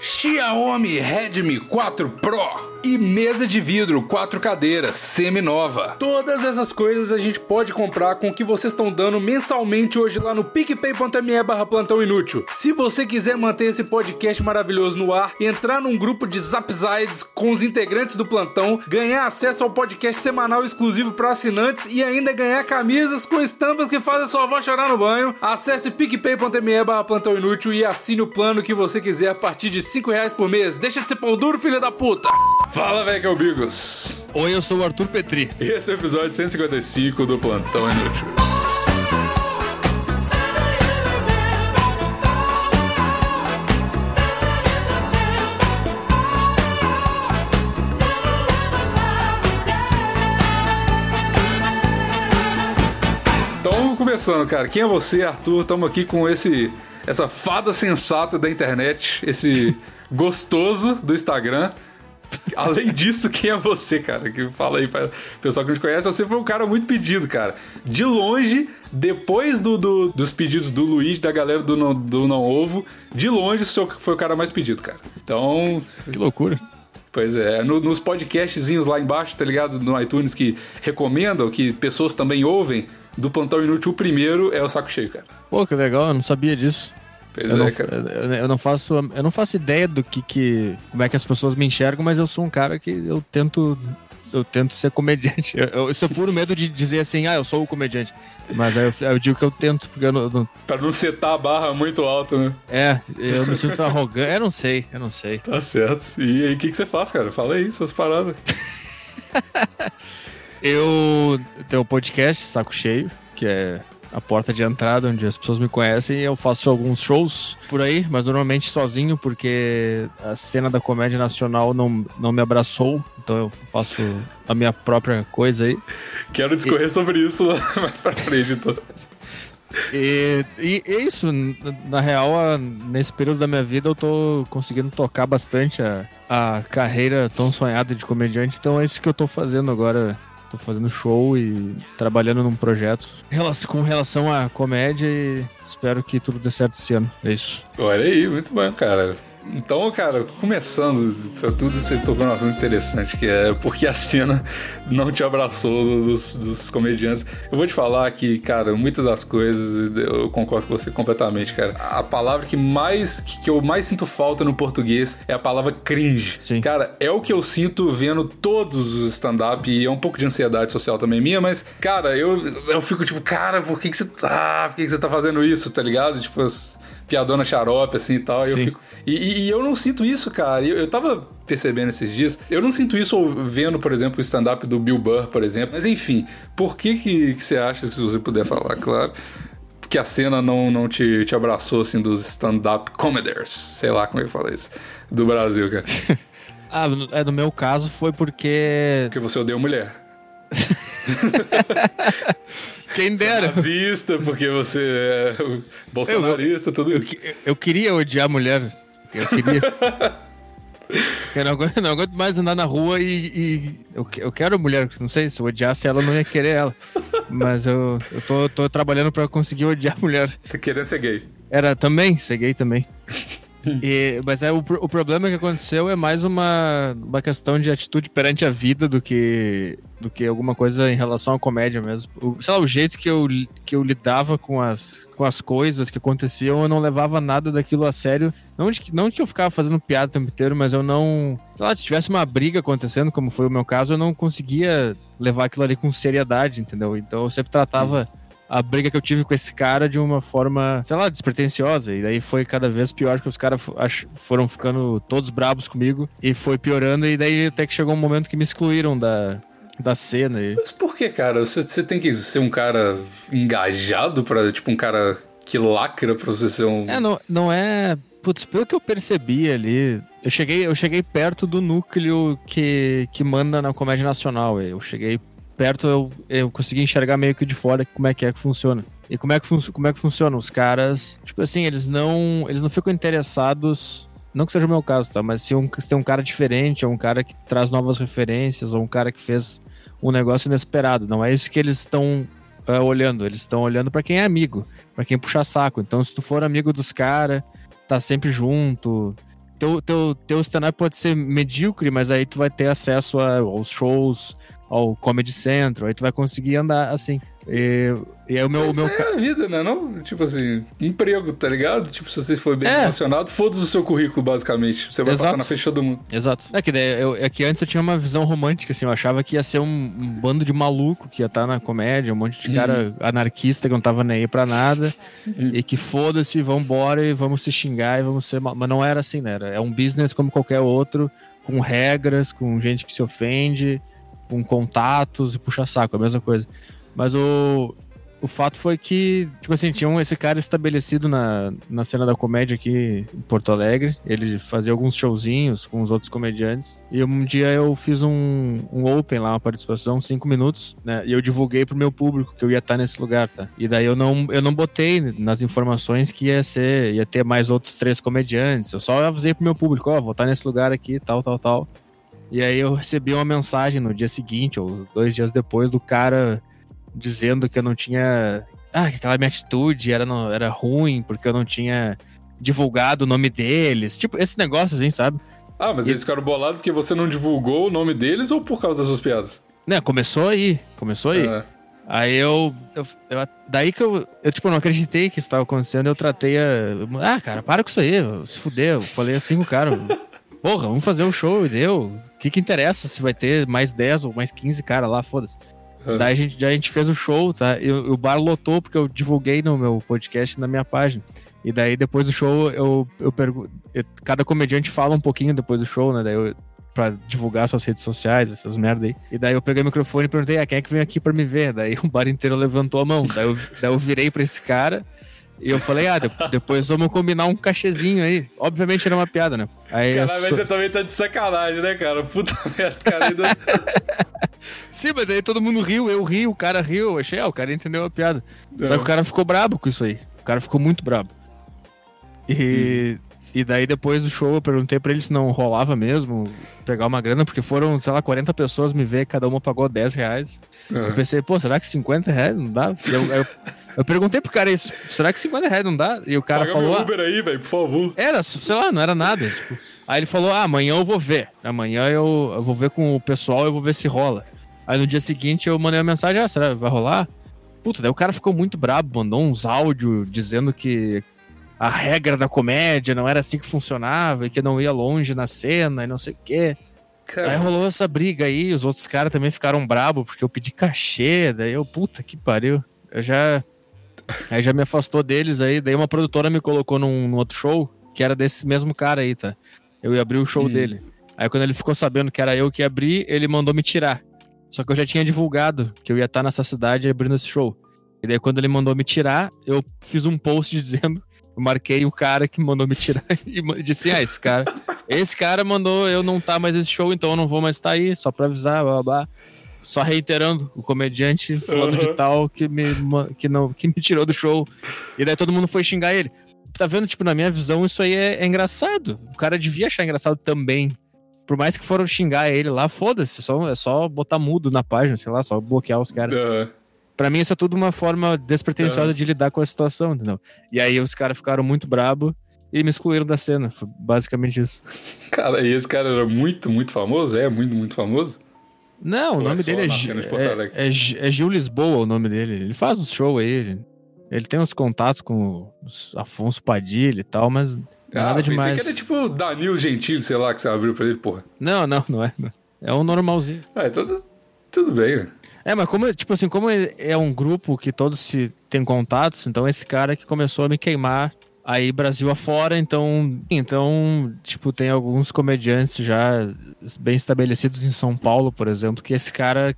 Shh. Xiaomi Redmi 4 Pro e mesa de vidro, quatro cadeiras, semi-nova. Todas essas coisas a gente pode comprar com o que vocês estão dando mensalmente hoje lá no picpay.me barra plantão inútil. Se você quiser manter esse podcast maravilhoso no ar, entrar num grupo de Zapsides com os integrantes do plantão, ganhar acesso ao podcast semanal exclusivo para assinantes e ainda ganhar camisas com estampas que fazem sua avó chorar no banho, acesse picpay.me barra plantão inútil e assine o plano que você quiser a partir de 5 reais por mês. Deixa de ser pão duro, filho da puta! Fala, velho, que é o Bigos. Oi, eu sou o Arthur Petri. E esse é o episódio 155 do Plantão Inútil. Então, começando, cara. Quem é você, Arthur? Estamos aqui com esse essa fada sensata da internet, esse gostoso do Instagram. Além disso, quem é você, cara? Que fala aí para pessoal que não te conhece. Você foi um cara muito pedido, cara. De longe, depois do, do dos pedidos do Luiz, da galera do Não, do não Ovo, de longe, o senhor foi o cara mais pedido, cara. Então. Que loucura. Pois é, no, nos podcastzinhos lá embaixo, tá ligado? No iTunes que recomendam, que pessoas também ouvem, do Plantão Inútil, o primeiro é o Saco Cheio, cara. Pô, que legal, eu não sabia disso. Pois eu, é, não, cara. eu, eu não faço, eu não faço ideia do que, que como é que as pessoas me enxergam, mas eu sou um cara que eu tento eu tento ser comediante. Eu, eu, isso é puro medo de dizer assim, ah, eu sou o comediante. Mas aí eu, eu digo que eu tento, porque eu não, não, Pra não setar a barra muito alta, né? É, eu me sinto arrogante. Eu não sei, eu não sei. Tá certo. E aí, o que, que você faz, cara? Fala aí, suas paradas. eu tenho um podcast, Saco Cheio, que é a porta de entrada onde as pessoas me conhecem. Eu faço alguns shows por aí, mas normalmente sozinho, porque a cena da comédia nacional não, não me abraçou. Então eu faço a minha própria coisa aí. Quero discorrer e... sobre isso lá mais pra frente, então. E, e é isso, na real, nesse período da minha vida eu tô conseguindo tocar bastante a, a carreira tão sonhada de comediante, então é isso que eu tô fazendo agora Tô fazendo show e trabalhando num projeto com relação à comédia e espero que tudo dê certo esse ano. É isso. Olha aí, muito bom, cara. Então, cara, começando pra tudo, você tocou um assunto interessante, que é porque a cena não te abraçou dos, dos, comediantes. Eu vou te falar que, cara, muitas das coisas eu concordo com você completamente, cara. A palavra que mais que, eu mais sinto falta no português é a palavra cringe. Sim. Cara, é o que eu sinto vendo todos os stand-up e é um pouco de ansiedade social também minha, mas, cara, eu, eu fico tipo, cara, por que, que você tá. Por que, que você tá fazendo isso, tá ligado? Tipo, piadona xarope, assim e tal. E eu, fico... e, e, eu não sinto isso, cara. Eu, eu tava percebendo esses dias. Eu não sinto isso vendo, por exemplo, o stand-up do Bill Burr, por exemplo. Mas enfim, por que, que, que você acha, se você puder falar, claro, que a cena não, não te, te abraçou, assim, dos stand-up comedies? Sei lá como é que fala isso. Do Brasil, cara. ah, é, no meu caso foi porque. Porque você odeia mulher. Quem dera. Você é nazista, porque você é bolsonarista, eu, tudo isso. Eu, eu, queria odiar mulher. Eu queria. eu não aguento, não aguento mais andar na rua e. e eu, eu quero mulher. Não sei, se eu odiasse ela, eu não ia querer ela. Mas eu, eu tô, tô trabalhando pra conseguir odiar a mulher. Tá querendo ser gay? Era também, ser gay também. E, mas é, o, o problema que aconteceu é mais uma, uma questão de atitude perante a vida do que, do que alguma coisa em relação à comédia mesmo. O, sei lá, o jeito que eu, que eu lidava com as, com as coisas que aconteciam, eu não levava nada daquilo a sério. Não de, não de que eu ficava fazendo piada o tempo inteiro, mas eu não. Sei lá, se tivesse uma briga acontecendo, como foi o meu caso, eu não conseguia levar aquilo ali com seriedade, entendeu? Então eu sempre tratava. A briga que eu tive com esse cara de uma forma, sei lá, despretensiosa. E daí foi cada vez pior que os caras foram ficando todos brabos comigo. E foi piorando, e daí até que chegou um momento que me excluíram da, da cena. E... Mas por que, cara? Você, você tem que ser um cara engajado para tipo, um cara que lacra pra você ser um. É, não, não é. Putz, pelo que eu percebi ali, eu cheguei, eu cheguei perto do núcleo que, que manda na comédia nacional. Eu cheguei perto, eu, eu consegui enxergar meio que de fora como é que é que funciona. E como é que, como é que funciona? Os caras, tipo assim, eles não, eles não ficam interessados não que seja o meu caso, tá? Mas se, um, se tem um cara diferente, ou um cara que traz novas referências, ou um cara que fez um negócio inesperado. Não é isso que eles estão uh, olhando. Eles estão olhando para quem é amigo, para quem puxa saco. Então, se tu for amigo dos caras, tá sempre junto, teu, teu, teu stand-up pode ser medíocre, mas aí tu vai ter acesso a, aos shows, ao Comedy Central, aí tu vai conseguir andar assim. E, e é o meu. Mas meu... é a vida, né? Não? Tipo assim, emprego, tá ligado? Tipo, se você for bem É. relacionado, foda-se o seu currículo, basicamente. Você vai Exato. passar na de todo mundo. Exato. É que, eu, é que antes eu tinha uma visão romântica, assim, eu achava que ia ser um, um bando de maluco que ia estar na comédia, um monte de cara anarquista que não tava nem aí pra nada, e que foda-se, vambora e vamos se xingar e vamos ser. mal- Mas não era assim, né? Era, é um business como qualquer outro, com regras, com gente que se ofende, com contatos e puxa-saco, a mesma coisa. Mas o. O fato foi que, tipo assim, tinha um, esse cara estabelecido na, na cena da comédia aqui em Porto Alegre. Ele fazia alguns showzinhos com os outros comediantes. E um dia eu fiz um, um open lá, uma participação, cinco minutos, né? E eu divulguei pro meu público que eu ia estar nesse lugar, tá? E daí eu não, eu não botei nas informações que ia ser, ia ter mais outros três comediantes. Eu só avisei pro meu público, ó, vou estar nesse lugar aqui, tal, tal, tal. E aí eu recebi uma mensagem no dia seguinte, ou dois dias depois, do cara dizendo que eu não tinha. Ah, que aquela minha atitude era, não, era ruim, porque eu não tinha divulgado o nome deles. Tipo, esse negócio assim, sabe? Ah, mas E- eles ficaram bolados porque você não divulgou o nome deles ou por causa das suas piadas? Né, começou aí. Começou aí. Ah, Aí eu, eu- eu- Daí que eu, eu, tipo, não acreditei que isso estava acontecendo. Eu tratei a. Ah, cara, para com isso aí. Se fuder. Eu falei assim com o cara. Porra, vamos fazer um show e deu. O que que interessa se vai ter mais 10 ou mais 15 cara lá, foda-se. Ah. Daí a gente, a gente fez o show, tá? E o bar lotou porque eu divulguei no meu podcast na minha página. E daí depois do show eu, eu pergunto. Cada comediante fala um pouquinho depois do show, né? Daí eu, pra divulgar suas redes sociais, essas merda aí. E daí eu peguei o microfone e perguntei, ah, quem é que veio aqui pra me ver? Daí o bar inteiro levantou a mão. Daí eu, daí eu virei pra esse cara e eu falei, ah, de- depois vamos combinar um cachezinho aí. Obviamente era uma piada, né? Aí Caralho, mas sou- você também tá de sacanagem, né, cara? Puta merda, cara. Ainda... Sim, mas daí todo mundo riu, eu ri, o cara riu. Eu achei, ah, o cara entendeu a piada. Só que o cara ficou brabo com isso aí. O cara ficou muito brabo. E, e daí depois do show eu perguntei pra ele se não rolava mesmo pegar uma grana, porque foram, sei lá, 40 pessoas me ver, cada uma pagou 10 reais. Eu Ah. pensei, pô, será que 50 reais não dá? Eu, eu, eu perguntei pro cara isso, será que 50 reais não dá? E o cara Paga falou, meu ah, Uber aí, velho, por favor. era, sei lá, não era nada. tipo. Aí ele falou: ah, amanhã eu vou ver. Amanhã eu, eu vou ver com o pessoal, eu vou ver se rola. Aí no dia seguinte eu mandei uma mensagem: ah, será que vai rolar? Puta, daí o cara ficou muito brabo, mandou uns áudios dizendo que a regra da comédia não era assim que funcionava e que não ia longe na cena e não sei o quê. Aí Cara, rolou essa briga aí, os outros caras também ficaram brabo porque eu pedi cachê, daí eu, puta que pariu. Eu já. Aí já me afastou deles aí, daí uma produtora me colocou num, num outro show, que era desse mesmo cara aí, tá? Eu ia abrir o show Hum. dele. Aí quando ele ficou sabendo que era eu que ia abrir, ele mandou me tirar. Só que eu já tinha divulgado que eu ia estar nessa cidade abrindo esse show. E daí quando ele mandou me tirar, eu fiz um post dizendo, eu marquei o cara que mandou me tirar e disse, ah, esse cara, esse cara mandou eu não tá mais nesse show, então eu não vou mais estar aí, só pra avisar, blá blá blá. Só reiterando, o comediante fulano de Uhum. tal que me, que, não, que me tirou do show. E daí todo mundo foi xingar ele. Tá vendo, tipo, na minha visão, isso aí é, é engraçado. O cara devia achar engraçado também. Por mais que foram xingar ele lá, foda-se, só, é só botar mudo na página, sei lá, só bloquear os caras. ah, Pra mim, isso é tudo uma forma despretensiosa de lidar com a situação, entendeu? E aí os caras ficaram muito brabo e me excluíram da cena. Foi basicamente isso. cara, e esse cara era muito, muito famoso? É, muito, muito famoso? Não, o Ou é nome só dele é, de é, é é Gil Lisboa o nome dele. Ele faz uns shows aí. Ele, ele tem uns contatos com os Afonso Padilha e tal, mas nada ah, pensei demais. que era tipo Danilo Gentili, sei lá, que você abriu pra ele, porra. Não, não, não é. não. É um normalzinho. Ah, então tudo, tudo bem, velho. É, mas como, tipo assim, como é um grupo que todos se têm contatos, então esse cara que começou a me queimar aí Brasil afora, então, então, tipo, tem alguns comediantes já bem estabelecidos em São Paulo, por exemplo, que esse cara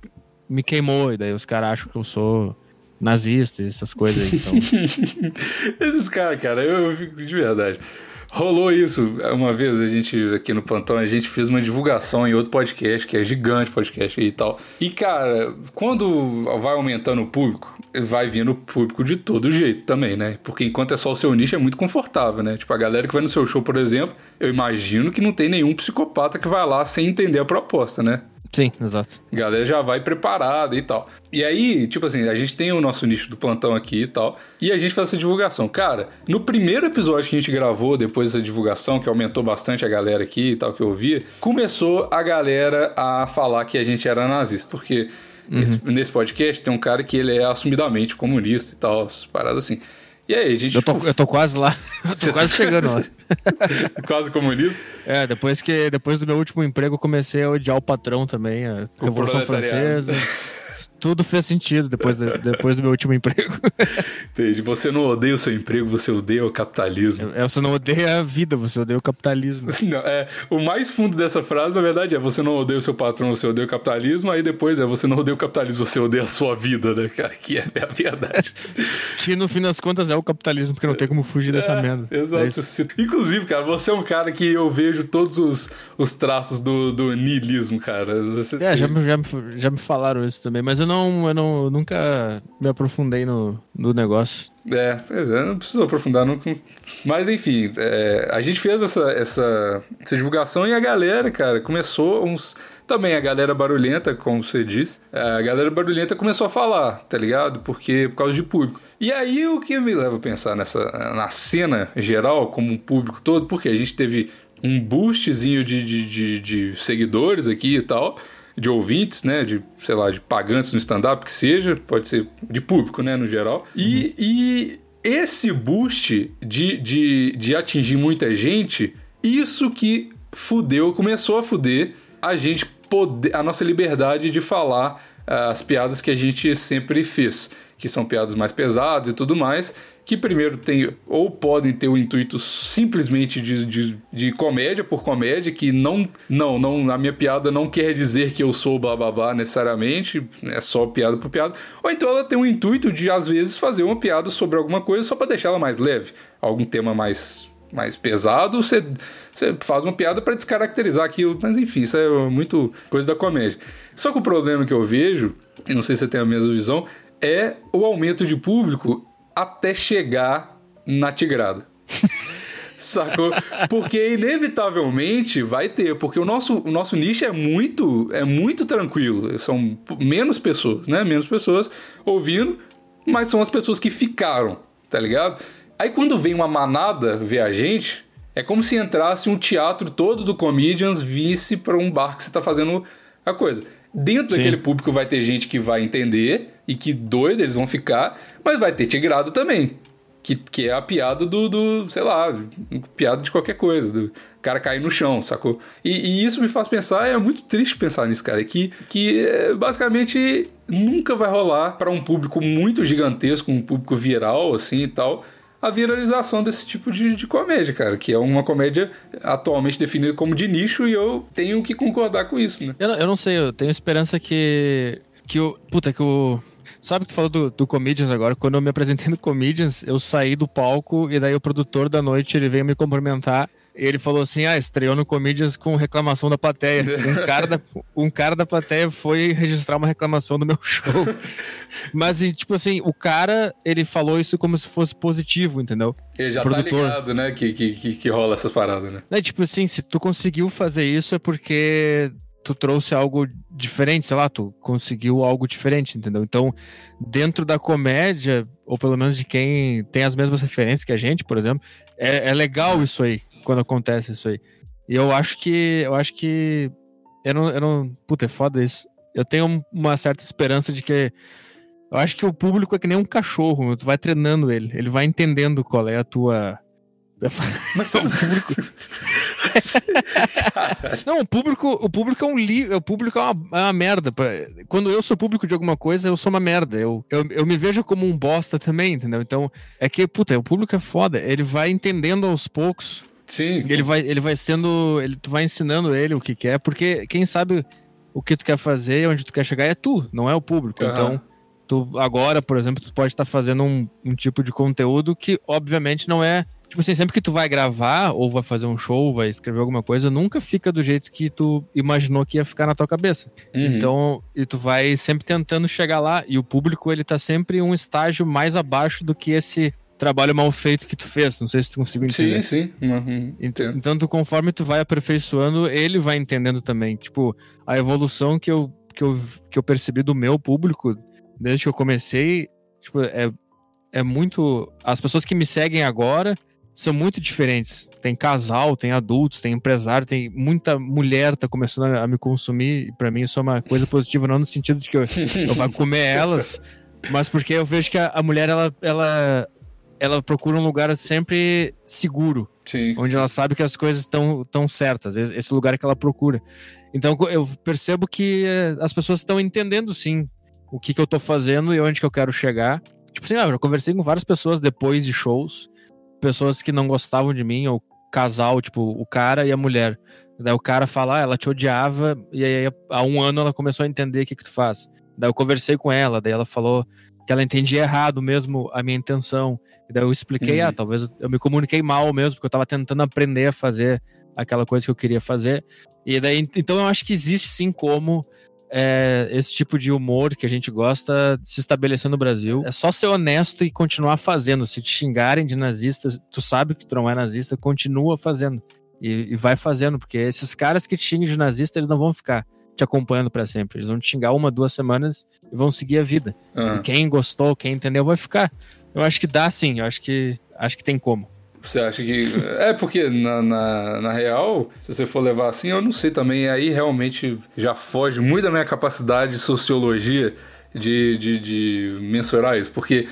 me queimou, e daí os caras acham que eu sou nazista essas coisas aí, então... Esses caras, cara, eu, eu fico de verdade. Rolou isso uma vez, a gente aqui no Plantão, a gente fez uma divulgação em outro podcast, que é gigante podcast e tal. E, cara, quando vai aumentando o público, vai vindo público de todo jeito também, né? Porque enquanto é só o seu nicho, é muito confortável, né? Tipo, a galera que vai no seu show, por exemplo, eu imagino que não tem nenhum psicopata que vai lá sem entender a proposta, né? Sim, exato. A galera já vai preparada e tal. E aí, tipo assim, a gente tem o nosso nicho do plantão aqui e tal, e a gente faz essa divulgação. Cara, no primeiro episódio que a gente gravou depois dessa divulgação, que aumentou bastante a galera aqui e tal, que eu ouvia, começou a galera a falar que a gente era nazista, porque uhum. nesse, nesse podcast tem um cara que ele é assumidamente comunista e tal, paradas assim. E aí, gente. Eu tô, eu tô quase lá. Eu tô quase tá... chegando lá. quase comunista? É, depois que depois do meu último emprego, comecei a odiar o patrão também, a o Revolução Francesa tudo fez sentido depois, de, depois do meu último emprego. Entendi. Você não odeia o seu emprego, você odeia o capitalismo. É, você não odeia a vida, você odeia o capitalismo. Não, é, o mais fundo dessa frase, na verdade, é você não odeia o seu patrão, você odeia o capitalismo, aí depois é você não odeia o capitalismo, você odeia a sua vida, né, cara? Que é a verdade. que no fim das contas é o capitalismo, porque não tem como fugir dessa é, merda. Exato. É Inclusive, cara, você é um cara que eu vejo todos os, os traços do, do niilismo, cara. Você é, já, já, já me falaram isso também, mas eu não não, eu não nunca me aprofundei no, no negócio. É, é, não preciso aprofundar nunca. Mas enfim, é, a gente fez essa, essa, essa divulgação e a galera, cara, começou uns. Também a galera barulhenta, como você disse, a galera barulhenta começou a falar, tá ligado? Porque por causa de público. E aí o que me leva a pensar nessa na cena geral, como um público todo, porque a gente teve um boostzinho de, de, de, de seguidores aqui e tal de ouvintes, né? De, sei lá, de pagantes no stand-up, que seja, pode ser de público, né? No geral. E, uhum. e esse boost de, de, de atingir muita gente, isso que fudeu, começou a fuder a gente poder, a nossa liberdade de falar uh, as piadas que a gente sempre fez, que são piadas mais pesadas e tudo mais que primeiro tem ou podem ter o intuito simplesmente de, de, de, comédia por comédia, que não, não, não, a minha piada não quer dizer que eu sou bababá necessariamente, é só piada por piada, ou então ela tem o intuito de às vezes fazer uma piada sobre alguma coisa só para deixar ela mais leve, algum tema mais mais pesado, você, você faz uma piada para descaracterizar aquilo, mas enfim, isso é muito coisa da comédia. Só que o problema que eu vejo, e não sei se você tem a mesma visão, é o aumento de público até chegar na Tigrada. Sacou? Porque inevitavelmente vai ter, porque o nosso, o nosso nicho é muito é muito tranquilo. São menos pessoas, né? Menos pessoas ouvindo, mas são as pessoas que ficaram, tá ligado? Aí quando vem uma manada ver a gente, é como se entrasse um teatro todo do Comedians visse para um bar que você tá fazendo a coisa. Dentro Sim. daquele público vai ter gente que vai entender e que doido eles vão ficar, mas vai ter tigrado também. Que, que é a piada do, do, sei lá, piada de qualquer coisa, do cara cair no chão, sacou? E, e isso me faz pensar, é muito triste pensar nisso, cara, que, que é, basicamente nunca vai rolar para um público muito gigantesco, um público viral, assim e tal, a viralização desse tipo de, de, comédia, cara, que é uma comédia atualmente definida como de nicho e eu tenho que concordar com isso, né? Eu, eu não sei, eu tenho esperança que. que o. Puta, que o. Sabe que tu falou do, do Comedians agora? Quando eu me apresentei no Comedians, eu saí do palco e daí o produtor da noite ele veio me cumprimentar. E ele falou assim: Ah, estreou no Comedians com reclamação da plateia. Um cara da, um cara da plateia foi registrar uma reclamação do meu show. Mas, tipo assim, o cara, ele falou isso como se fosse positivo, entendeu? Ele já tá produtor. tá ligado, né? Que, que, que, rola essas paradas, né? É, tipo assim, se tu conseguiu fazer isso é porque tu trouxe algo diferente, sei lá, tu conseguiu algo diferente, entendeu? Então, dentro da comédia, ou pelo menos de quem tem as mesmas referências que a gente, por exemplo, é, é legal isso aí, quando acontece isso aí. E eu acho que. Eu acho que. Eu não, eu não. Puta, é foda isso. Eu tenho uma certa esperança de que. Eu acho que o público é que nem um cachorro, tu vai treinando ele, ele vai entendendo qual é a tua. Mas o público. não, o público, o público é um livro, o público é uma, é uma, merda. Quando eu sou público de alguma coisa, eu sou uma merda. Eu, eu, eu me vejo como um bosta também, entendeu? Então, é que, puta, o público é foda. Ele vai entendendo aos poucos. Sim. Ele vai, ele vai sendo. Ele, tu vai ensinando ele o que quer, porque quem sabe o que tu quer fazer e onde tu quer chegar é tu, não é o público. Uhum. Então, tu agora, por exemplo, tu pode estar fazendo um, um tipo de conteúdo que, obviamente, não é Tipo assim, sempre que tu vai gravar, ou vai fazer um show, vai escrever alguma coisa, nunca fica do jeito que tu imaginou que ia ficar na tua cabeça. Uhum. Então, e tu vai sempre tentando chegar lá, e o público, ele tá sempre um estágio mais abaixo do que esse trabalho mal feito que tu fez. Não sei se tu conseguiu entender. Sim, sim. Uhum, então, então, tu, conforme tu vai aperfeiçoando, ele vai entendendo também. Tipo, a evolução que eu, que eu, que eu percebi do meu público desde que eu comecei, tipo, é, é muito. As pessoas que me seguem agora são muito diferentes. Tem casal, tem adultos, tem empresário, tem muita mulher tá começando a me consumir. Para mim isso é uma coisa positiva, não no sentido de que eu, eu vou comer elas, mas porque eu vejo que a, a, mulher ela, ela, ela procura um lugar sempre seguro, Sim. onde ela sabe que as coisas estão tão certas. Esse lugar que ela procura. Então eu percebo que eh, as pessoas estão entendendo sim o que, que eu tô fazendo e onde que eu quero chegar. Tipo assim, ah, eu conversei com várias pessoas depois de shows pessoas que não gostavam de mim, ou casal, tipo, o cara e a mulher. Daí o cara fala, ah, ela te odiava, e aí há um ano ela começou a entender o que, que tu faz. Daí eu conversei com ela, daí ela falou que ela entendia errado mesmo a minha intenção. E daí eu expliquei, uhum. ah, talvez eu me comuniquei mal mesmo, porque eu tava tentando aprender a fazer aquela coisa que eu queria fazer. E daí, então eu acho que existe sim como é, esse tipo de humor que a gente gosta se estabelecer no Brasil. É só ser honesto e continuar fazendo. Se te xingarem de nazista, tu sabe que tu não é nazista, continua fazendo. E, e vai fazendo, porque esses caras que te xingam de nazista, eles não vão ficar te acompanhando para sempre. Eles vão te xingar uma, duas semanas e vão seguir a vida. Uhum. E quem gostou, quem entendeu, vai ficar. Eu acho que dá sim, eu acho que acho que tem como. Você acha que. É porque, na, na, na, real, se você for levar assim, eu não sei também. Aí realmente já foge muito da minha capacidade de sociologia de, de, de mensurar isso. Porque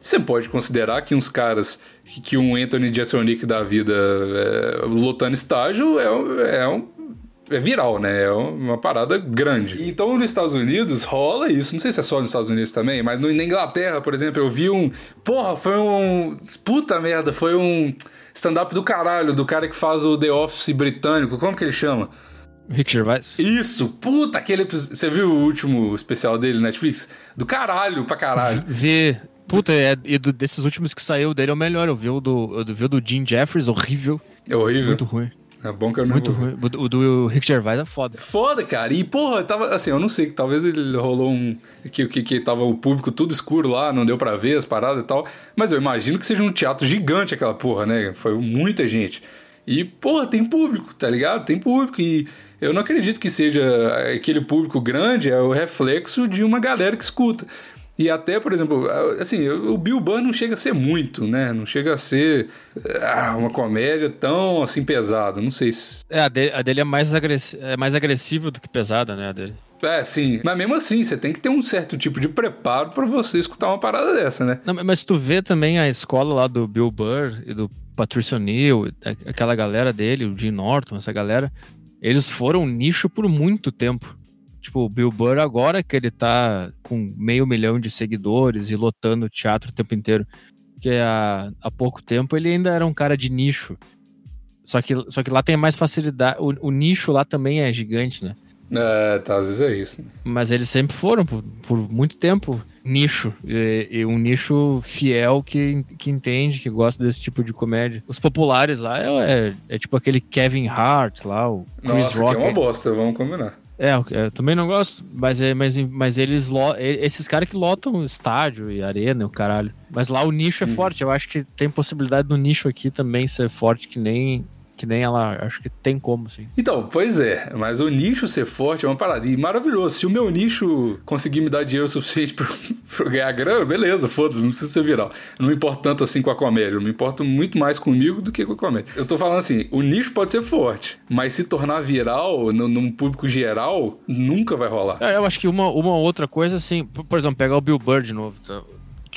você pode considerar que uns caras. Que um Anthony Jeselnik da vida é, lotando estágio é, é um é viral, né? É uma parada grande. Então, nos Estados Unidos rola isso. Não sei se é só nos Estados Unidos também, mas no, na Inglaterra, por exemplo, eu vi um. Porra, foi um. Puta merda, foi um stand-up do caralho, do cara que faz o The Office britânico. Como que ele chama? Rick Gervais? Isso, puta, aquele. Você viu o último especial dele na Netflix? Do caralho pra caralho. Vi. Puta, é, e do, desses últimos que saiu dele é o melhor. Eu vi o do, eu vi o do Jim Jeffries, horrível. É horrível. Muito ruim. É bom que eu não Muito ruim. O do Rick Gervais é foda. Foda, cara. E, porra, tava assim, eu não sei, talvez ele rolou um. Que, que, que tava o público tudo escuro lá, não deu para ver as paradas e tal. Mas eu imagino que seja um teatro gigante aquela porra, né? Foi muita gente. E, porra, tem público, tá ligado? Tem público. E eu não acredito que seja aquele público grande, é o reflexo de uma galera que escuta. E até, por exemplo, assim, o Bill Burr não chega a ser muito, né? Não chega a ser ah, uma comédia tão assim pesada. Não sei se. É, a dele, a dele é, mais é mais agressiva do que pesada, né? A dele. É, sim. Mas mesmo assim, você tem que ter um certo tipo de preparo para você escutar uma parada dessa, né? Não, mas tu vê também a escola lá do Bill Burr e do Patricio O'Neill, aquela galera dele, o Jim Norton, essa galera, eles foram nicho por muito tempo. Tipo, o Bill Burr agora que ele tá com meio milhão de seguidores e lotando teatro o tempo inteiro. Que há, há pouco tempo ele ainda era um cara de nicho. Só que, só que lá tem mais facilidade. O, o nicho lá também é gigante, né? É, tá, às vezes é isso. Né? Mas eles sempre foram, por, por muito tempo, nicho. E, e, um nicho fiel que, que entende, que gosta desse tipo de comédia. Os populares lá é, é, é tipo aquele Kevin Hart lá, o Chris Nossa, Rock. Que é uma bosta, vamos combinar. É, eu também não gosto, mas, é, mas, mas eles esses caras que lotam estádio e arena, o caralho. Mas lá o nicho é hum. forte, eu acho que tem possibilidade do nicho aqui também ser forte, que nem que nem ela, acho que tem como, sim. Então, pois é, mas o nicho ser forte é uma parada. E maravilhoso. Se o meu nicho conseguir me dar dinheiro suficiente pra, pra ganhar grana, beleza, foda-se, não precisa ser viral. Não me importa tanto assim com a comédia, eu me importo muito mais comigo do que com a comédia. Eu tô falando assim, o nicho pode ser forte, mas se tornar viral no, num público geral, nunca vai rolar. É, eu acho que uma, uma outra coisa, assim, por exemplo, pegar o Bill Burr de novo, tá?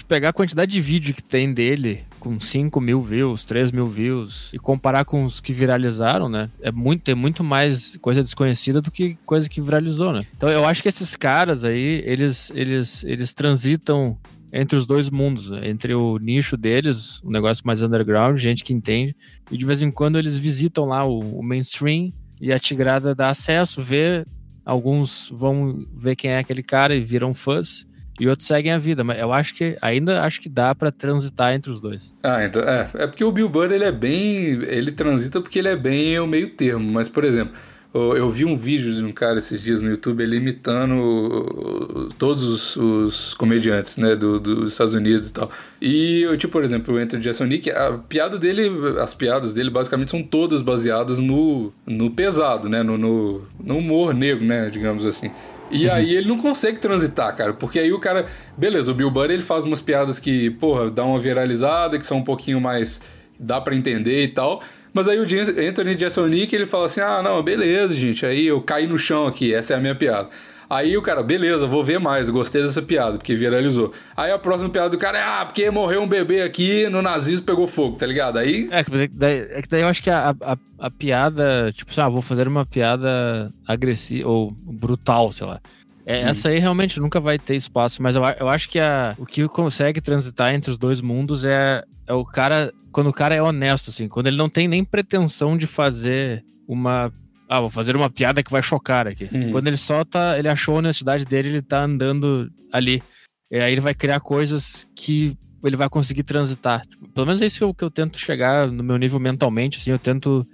Pegar a quantidade de vídeo que tem dele, com 5 mil views, 3 mil views, e comparar com os que viralizaram, né? É muito, tem muito mais coisa desconhecida do que coisa que viralizou, né? Então eu acho que esses caras aí, eles, eles, eles transitam entre os dois mundos, né? entre o nicho deles, um negócio mais underground, gente que entende, e de vez em quando eles visitam lá o, o mainstream e a Tigrada dá acesso, vê, alguns vão ver quem é aquele cara e viram fãs, e outros seguem a vida. Mas eu acho que ainda acho que dá para transitar entre os dois. Ah, então é. É porque o Bill Burr ele é bem. Ele transita porque ele é bem o meio termo. Mas, por exemplo, Eu vi um vídeo de um cara esses dias no YouTube, ele imitando todos os, os comediantes, né, do, dos Estados Unidos e tal. E, tipo, por exemplo, o Anthony Jeselnik, a piada dele, as piadas dele basicamente são todas baseadas no, no pesado, né, no, no, no humor negro, né, digamos assim. E uhum. aí ele não consegue transitar, cara, porque aí o cara, beleza, o Bill Burr ele faz umas piadas que, porra, dá uma viralizada, que são um pouquinho mais dá para entender e tal. Mas aí o Anthony Jeselnik, ele fala assim: ah, não, beleza, gente. Aí eu caí no chão aqui, essa é a minha piada. Aí o cara, beleza, vou ver mais, gostei dessa piada, porque viralizou. Aí a próxima piada do cara é, ah, porque morreu um bebê aqui no nazismo pegou fogo, tá ligado? Aí. É, que daí, é que daí eu acho que a, a, a piada, tipo ah, vou fazer uma piada agressiva ou brutal, sei lá. É, hum. Essa aí realmente nunca vai ter espaço, mas eu, eu acho que a, o que consegue transitar entre os dois mundos é, é o cara quando o cara é honesto, assim, quando ele não tem nem pretensão de fazer uma. Ah, vou fazer uma piada que vai chocar aqui. Uhum. Quando ele só tá. Ele achou a honestidade dele, ele tá andando ali. E aí ele vai criar coisas que ele vai conseguir transitar. Pelo menos é isso que eu, que eu tento chegar no meu nível mentalmente, assim, eu tento.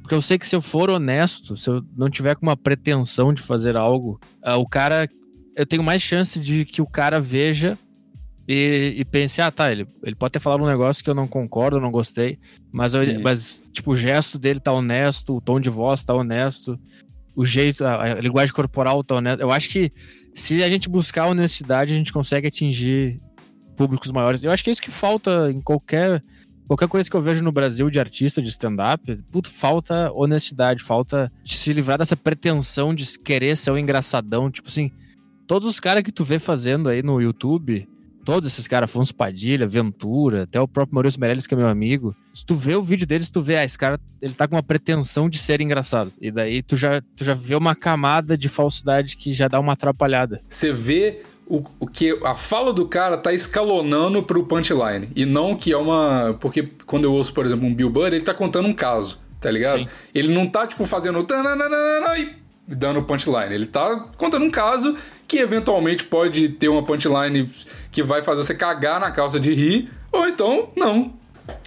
Porque eu sei que se eu for honesto, se eu não tiver com uma pretensão de fazer algo, uh, o cara. Eu tenho mais chance de que o cara veja e, e pense, ah, tá, ele, ele pode ter falado um negócio que eu não concordo, não gostei, mas, eu, mas tipo, o gesto dele tá honesto, o tom de voz tá honesto, o jeito, a, a linguagem corporal tá honesta. Eu acho que se a gente buscar honestidade, a gente consegue atingir públicos maiores. Eu acho que é isso que falta em qualquer qualquer coisa que eu vejo no Brasil de artista de stand-up, puto, falta honestidade, falta se livrar dessa pretensão de querer ser um engraçadão. Tipo assim, todos os caras que tu vê fazendo aí no YouTube, todos esses caras, Afonso Padilha, Ventura, até o próprio Maurício Meirelles, que é meu amigo. Se tu vê o vídeo deles, tu vê, ah, esse cara, ele tá com uma pretensão de ser engraçado. E daí tu já, tu já vê uma camada de falsidade que já dá uma atrapalhada. Você vê o, o que a fala do cara tá escalonando pro punchline. E não que é uma. Porque quando eu ouço, por exemplo, um Bill Burr, ele tá contando um caso, tá ligado? Sim. Ele não tá, tipo, fazendo. E dando punchline. Ele tá contando um caso que eventualmente pode ter uma punchline que vai fazer você cagar na calça de rir, ou então não.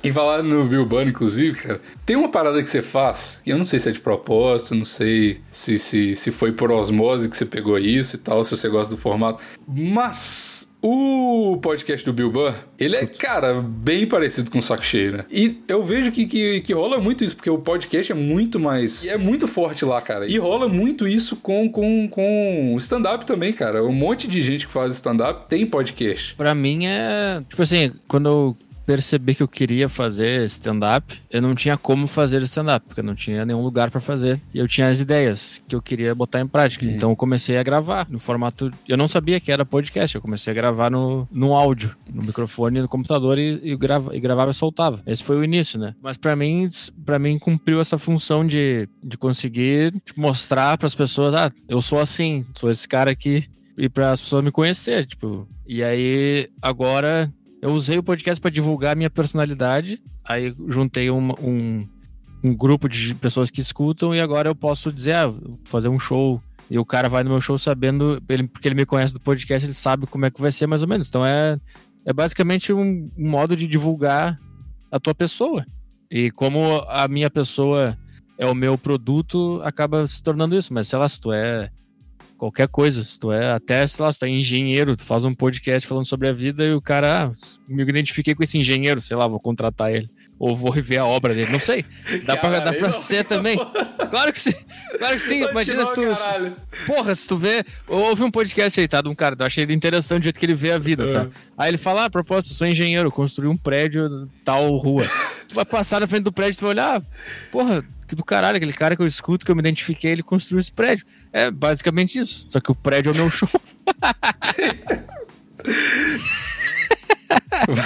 E falar no Bill Bunny, inclusive, cara, tem uma parada que você faz, e eu não sei se é de propósito, não sei se, se, se foi por osmose que você pegou isso e tal, se você gosta do formato, mas o podcast do Bill Burr, ele é, cara, bem parecido com o Saco Cheio, né? E eu vejo que, que, que rola muito isso, porque o podcast é muito mais. é muito forte lá, cara. E rola muito isso com, com, com stand-up também, cara. Um monte de gente que faz stand-up tem podcast. Pra mim é. Tipo assim, quando eu percebi que eu queria fazer stand-up, eu não tinha como fazer stand-up, porque eu não tinha nenhum lugar para fazer. E eu tinha as ideias que eu queria botar em prática. Uhum. Então eu comecei a gravar no formato. Eu não sabia que era podcast, eu comecei a gravar no, no áudio, no microfone, no computador e, e, grava, e gravava e soltava. Esse foi o início, né? Mas para mim, para mim cumpriu essa função de, de conseguir tipo, mostrar para as pessoas: ah, eu sou assim, sou esse cara aqui e para as pessoas me conhecer, tipo. E aí agora eu usei o podcast para divulgar a minha personalidade. Aí juntei um, um, um, grupo de pessoas que escutam e agora eu posso dizer, ah, fazer um show. E o cara vai no meu show sabendo, ele, porque ele me conhece do podcast, ele sabe como é que vai ser mais ou menos. Então é, é basicamente um, um modo de divulgar a tua pessoa. E como a minha pessoa é o meu produto, acaba se tornando isso. Mas sei lá, se tu é qualquer coisa. Se tu é até, sei lá, se tu é engenheiro, tu faz um podcast falando sobre a vida e o cara, ah, me identifiquei com esse engenheiro, sei lá, vou contratar ele. Ou vou rever a obra dele, não sei. Dá pra, dá pra ser também. Claro que sim. Claro que sim. Imagina se tu. Caralho. Porra, se tu vê. Houve um podcast aí, tá? De um cara. Eu achei ele interessante do jeito que ele vê a vida, tá? É. Aí ele fala: ah, propósito, sou engenheiro, construí um prédio tal rua. Tu vai passar na frente do prédio e tu vai olhar, porra, que do caralho, aquele cara que eu escuto, que eu me identifiquei, ele construiu esse prédio. É basicamente isso. Só que o prédio é o meu show.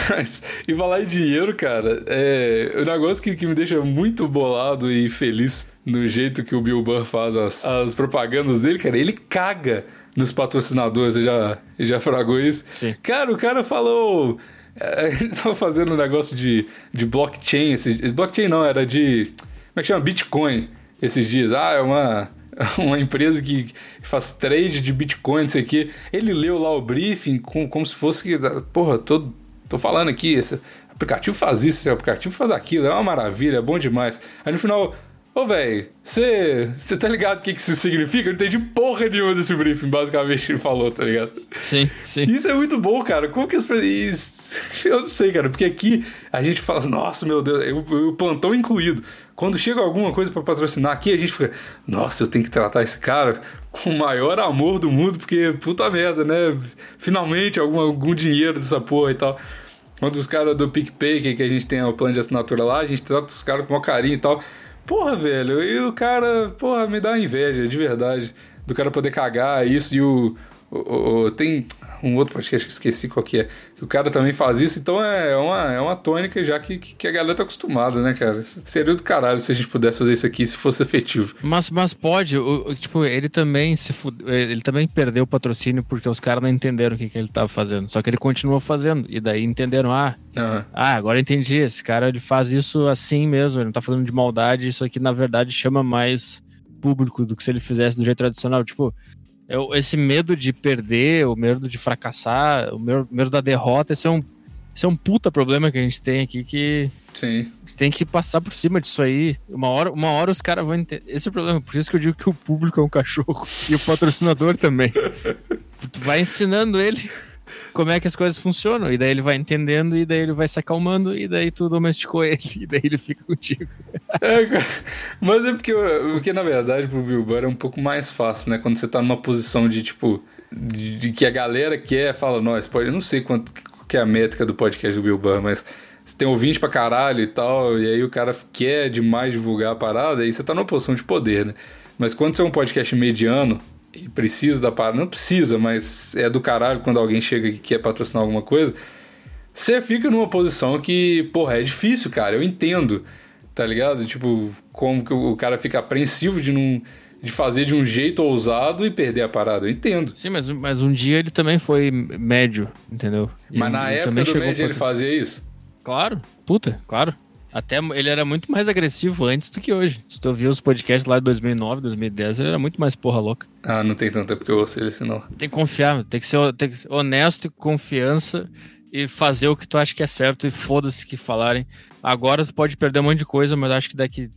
Mas, e falar em dinheiro, cara, é o um negócio que, que me deixa muito bolado e feliz no jeito que o Bill Burr faz as, as propagandas dele, cara. Ele caga nos patrocinadores, você já, já fragou isso? Sim. Cara, o cara falou. É, ele tava fazendo um negócio de, de blockchain. Esse, blockchain não, era de. Como é que chama? Bitcoin esses dias. Ah, é uma uma empresa que faz trade de Bitcoin, não sei o quê. Ele leu lá o briefing com, como se fosse que, porra, tô, tô falando aqui, esse aplicativo faz isso, esse aplicativo faz aquilo, é uma maravilha, é bom demais. Aí no final, Ô, velho, você tá ligado o que, que isso significa? Eu não entendi porra nenhuma desse briefing, basicamente, ele falou, tá ligado? Sim, sim. Isso é muito bom, cara. Como que as pessoas. Eu não sei, cara, porque aqui a gente fala, nossa, meu Deus, o plantão incluído. Quando chega alguma coisa para patrocinar aqui, a gente fica, nossa, eu tenho que tratar esse cara com o maior amor do mundo, porque puta merda, né? Finalmente algum, algum dinheiro dessa porra e tal. Quando os caras do PicPay, que, que a gente tem o plano de assinatura lá, a gente trata os caras com maior carinho e tal. Porra, velho, e o cara, porra, me dá inveja, de verdade. Do cara poder cagar isso e o. o, o tem um outro podcast que esqueci qual que é. Que o cara também faz isso, então é uma, é uma tônica já que, que a galera tá acostumada, né, cara? Seria do caralho se a gente pudesse fazer isso aqui se fosse efetivo. Mas, mas pode, o, tipo, ele também se fude... ele também perdeu o patrocínio porque os caras não entenderam o que, que ele tava fazendo. Só que ele continuou fazendo. E daí entenderam, ah, uhum. ah, agora entendi. Esse cara ele faz isso assim mesmo, ele não tá fazendo de maldade. Isso aqui, na verdade, chama mais público do que se ele fizesse do jeito tradicional. Tipo, eu, esse medo de perder, o medo de fracassar, o medo da derrota, esse é um, esse é um puta problema que a gente tem aqui que. Sim. A gente tem que passar por cima disso aí. Uma hora, uma hora os caras vão entender. Esse é o problema. Por isso que eu digo que o público é um cachorro. E o patrocinador também. tu vai ensinando ele como é que as coisas funcionam. E daí ele vai entendendo, e daí ele vai se acalmando, e daí tu domesticou ele, e daí ele fica contigo. É, mas é porque, porque, na verdade, pro Bill Burr é um pouco mais fácil, né? Quando você tá numa posição de, tipo, de, de que a galera quer, fala, nós, pode, eu não sei quanto que é a métrica do podcast do Bill Burr, mas você tem ouvinte pra caralho e tal, e aí o cara quer demais divulgar a parada, aí você tá numa posição de poder, né? Mas quando você é um podcast mediano, e precisa da parada, não precisa, mas é do caralho quando alguém chega e quer patrocinar alguma coisa, você fica numa posição que, porra, é difícil, cara, eu entendo, tá ligado? Tipo, como que o cara fica apreensivo de não de fazer de um jeito ousado e perder a parada, eu entendo. Sim, mas, mas um dia ele também foi médio, entendeu? Mas e, na época do médio ele fazia isso? Claro, puta, claro. Até ele era muito mais agressivo antes do que hoje. Se tu ouvir os podcasts lá de 2009, 2010, ele era muito mais porra louca. Ah, não tem tanto tempo que eu ouço ele assim, não. Tem que confiar, tem que ser, tem que ser honesto e confiança e fazer o que tu acha que é certo e foda-se que falarem. Agora tu pode perder um monte de coisa, mas acho que daqui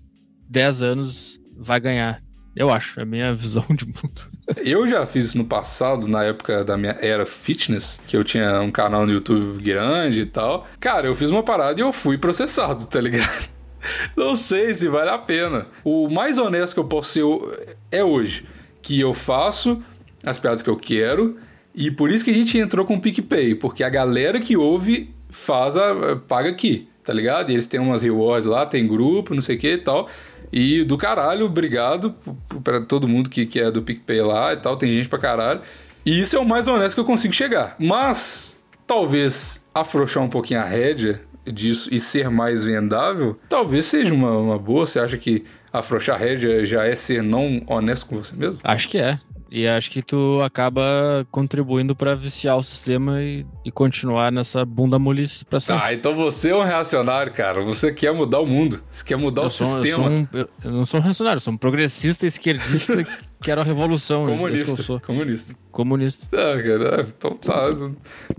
10 anos vai ganhar. Eu acho, é a minha visão de mundo. eu já fiz isso no passado, na época da minha era fitness, que eu tinha um canal no YouTube grande e tal. Cara, eu fiz uma parada e eu fui processado, tá ligado? Não sei se vale a pena. O mais honesto que eu posso ser é hoje. Que eu faço as piadas que eu quero. E por isso que a gente entrou com o PicPay. Porque a galera que ouve faz a. paga aqui, tá ligado? E eles têm umas rewards lá, tem grupo, não sei o que e tal. E do caralho, obrigado para todo mundo que, que é do PicPay lá e tal, tem gente pra caralho. E isso é o mais honesto que eu consigo chegar. Mas, talvez afrouxar um pouquinho a rédea disso e ser mais vendável, talvez seja uma, uma boa. Você acha que afrouxar a rédea já é ser não honesto com você mesmo? Acho que é. E acho que tu acaba contribuindo para viciar o sistema e, e, continuar nessa bunda molice pra sempre. Ah, então você é um reacionário, cara. Você quer mudar o mundo. Você quer mudar eu o sou, sistema. Eu, um, eu, eu, não sou um reacionário, sou um progressista esquerdista que quer a revolução. Comunista. Que eu sou. Comunista. Comunista. Ah, cara. Então tá.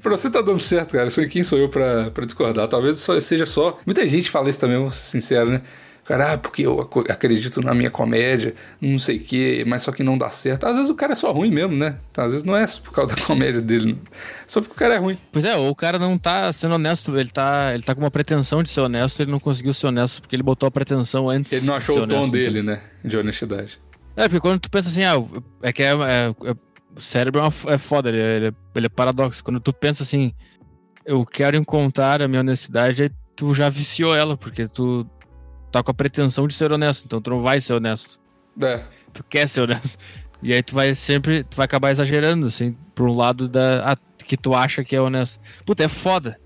Pra você tá dando certo, cara. Quem sou eu pra, pra discordar? Talvez seja só. Muita gente fala isso também, vou ser sincero, né? Cara, ah, porque eu acredito na minha comédia, não sei o quê, mas só que não dá certo. Às vezes o cara é só ruim mesmo, né? Às vezes não é por causa da comédia dele, não. só porque o cara é ruim. Pois é, ou o cara não tá sendo honesto, ele tá, ele tá com uma pretensão de ser honesto, ele não conseguiu ser honesto porque ele botou a pretensão antes. Ele não achou o tom dele, então. né? De honestidade. É, porque quando tu pensa assim, ah, é que é, é, é o cérebro é, é foda, ele é, ele é paradoxo. Quando tu pensa assim, eu quero encontrar a minha honestidade, aí tu já viciou ela, porque tu tá com a pretensão de ser honesto, então tu não vai ser honesto. É. Tu quer ser honesto. E aí tu vai sempre, tu vai acabar exagerando, assim, por um lado da, ah, que tu acha que é honesto. Puta, é foda.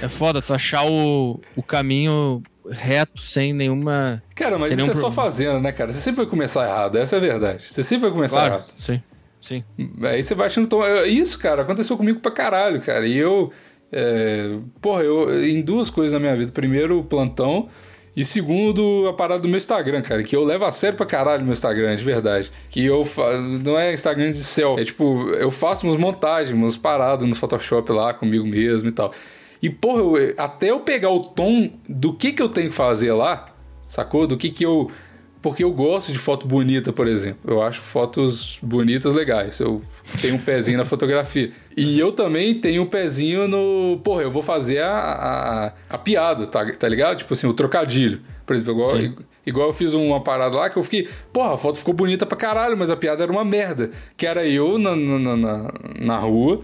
É foda tu achar o, o caminho reto, sem nenhuma. Cara, mas isso é só fazendo, né, cara? Você sempre vai começar errado, essa é a verdade. Você sempre vai começar claro, errado. Sim, sim. Aí você vai achando. Isso, cara, aconteceu comigo pra caralho, cara. E eu. É... Porra, eu. Em duas coisas na minha vida. Primeiro, o plantão. E segundo, a parada do meu Instagram, cara, que eu levo a sério pra caralho meu Instagram, de verdade. Que eu fa... não é Instagram de céu, é tipo, eu faço umas montagens, umas paradas no Photoshop lá comigo mesmo e tal. E, porra, eu, até eu pegar o tom do que que eu tenho que fazer lá, sacou? Do que que eu porque eu gosto de foto bonita, por exemplo. Eu acho fotos bonitas legais. Eu tenho um pezinho na fotografia. E eu também tenho um pezinho no. Porra, eu vou fazer a, a, a piada, tá, tá ligado? Tipo assim, o trocadilho. Por exemplo, igual, igual eu fiz uma parada lá que eu fiquei. Porra, a foto ficou bonita pra caralho, mas a piada era uma merda. Que era eu na, na, na, na rua,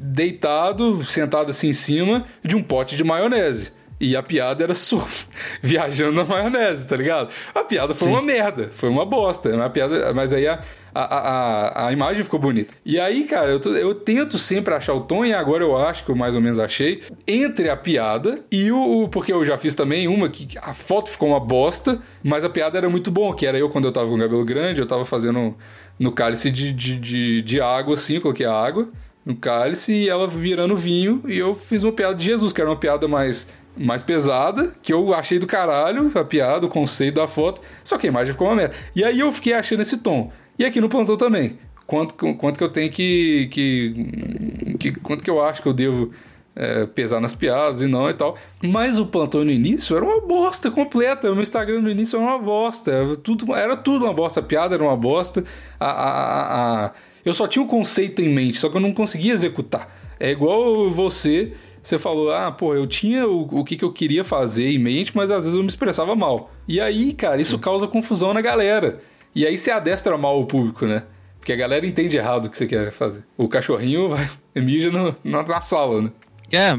deitado, sentado assim em cima de um pote de maionese. E a piada era só viajando na maionese, tá ligado? A piada foi Sim. uma merda, foi uma bosta. Uma piada, mas aí a, a, a, a imagem ficou bonita. E aí, cara, eu, tô, eu tento sempre achar o tom, e agora eu acho que eu mais ou menos achei, entre a piada e o. Porque eu já fiz também uma que a foto ficou uma bosta, mas a piada era muito bom, que era eu quando eu tava com o cabelo grande, eu tava fazendo no cálice de, de, de, de água, assim, eu coloquei a água no cálice e ela virando vinho, e eu fiz uma piada de Jesus, que era uma piada mais mais pesada, que eu achei do caralho, a piada, o conceito da foto, só que a imagem ficou uma merda. E aí eu fiquei achando esse tom. E aqui no plantão também. Quanto, quanto que eu tenho que, que, que. Quanto que eu acho que eu devo é, pesar nas piadas e não e tal. Mas o plantão no início era uma bosta completa. O meu Instagram no início era uma bosta. Era tudo, era tudo uma bosta. A piada era uma bosta. A, a, a. Eu só tinha o um conceito em mente, só que eu não conseguia executar. É igual você você falou, ah, pô, eu tinha o, o que, que eu queria fazer em mente, mas às vezes eu me expressava mal. E aí, cara, isso causa confusão na galera. E aí você adestra mal o público, né? Porque a galera entende errado o que você quer fazer. O cachorrinho vai, mija no, na, na sala, né? É,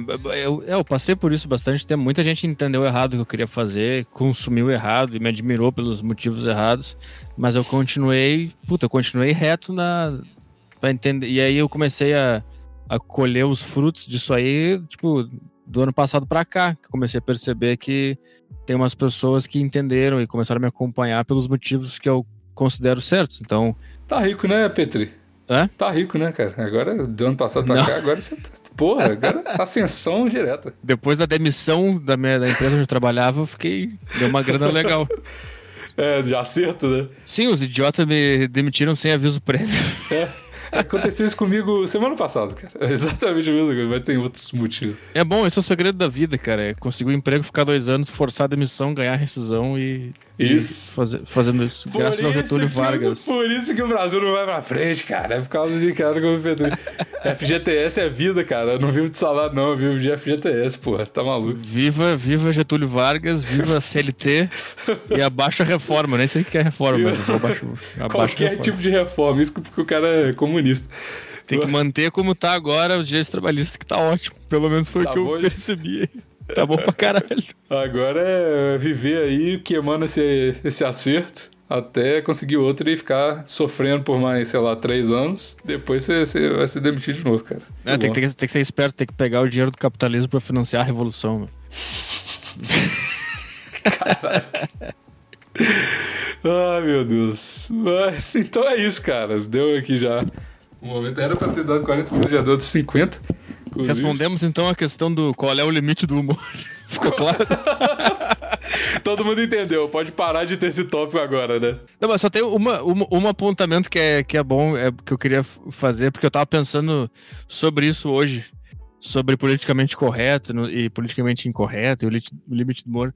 eu, eu, passei por isso bastante tempo. Muita gente entendeu errado o que eu queria fazer, consumiu errado e me admirou pelos motivos errados. Mas eu continuei, puta, eu continuei reto na. Pra entender. E aí eu comecei a a colher os frutos disso aí, tipo, do ano passado para cá, que comecei a perceber que tem umas pessoas que entenderam e começaram a me acompanhar pelos motivos que eu considero certos. Então. Tá rico, né, Petri? Hã? Tá rico, né, cara? Agora, do ano passado pra Não. cá, agora você tá. Porra, agora ascensão direta. Depois da demissão da, minha, da empresa onde eu trabalhava, eu fiquei. Deu uma grana legal. É, de acerto, né? Sim, os idiotas me demitiram sem aviso prévio. É. Aconteceu isso comigo semana passada, cara. Exatamente a mesma coisa, mas tem outros motivos. É bom, esse é o segredo da vida, cara. É conseguir um emprego, ficar dois anos, forçar a demissão, ganhar a rescisão e. Isso. Fazendo isso. Por graças isso ao Getúlio Vargas. Por isso que o Brasil não vai pra frente, cara. É por causa de cara como Getúlio. FGTS é vida, cara. Eu não vivo de salário, não. Eu vivo de FGTS, porra. Você tá maluco. Viva, viva Getúlio Vargas, viva a CLT e abaixa a reforma. Nem sei o que é reforma, mas eu abaixo, abaixo Qualquer tipo de reforma. Isso porque o cara é comunista. Tem que manter como tá agora os direitos trabalhistas, que tá ótimo. Pelo menos foi o tá que eu percebi. Tá bom pra caralho. Agora é viver aí queimando esse, esse acerto até conseguir outro e ficar sofrendo por mais, sei lá, três anos. Depois você, você vai se demitir de novo, cara. É, tem, que, tem, que ser esperto, tem que pegar o dinheiro do capitalismo pra financiar a revolução. Mano. Caraca. Ai, meu Deus. Mas então é isso, cara. Deu aqui já. Um momento era pra ter dado 40 minutos, já deu de 50. Inclusive. Respondemos então a questão do qual é o limite do humor. Ficou claro? Todo mundo entendeu. Pode parar de ter esse tópico agora, né? Não, mas só tem uma, uma, um apontamento que é, que é bom, é, que eu queria fazer, porque eu tava pensando sobre isso hoje. Sobre politicamente correto no, e politicamente incorreto e o, o limite do humor.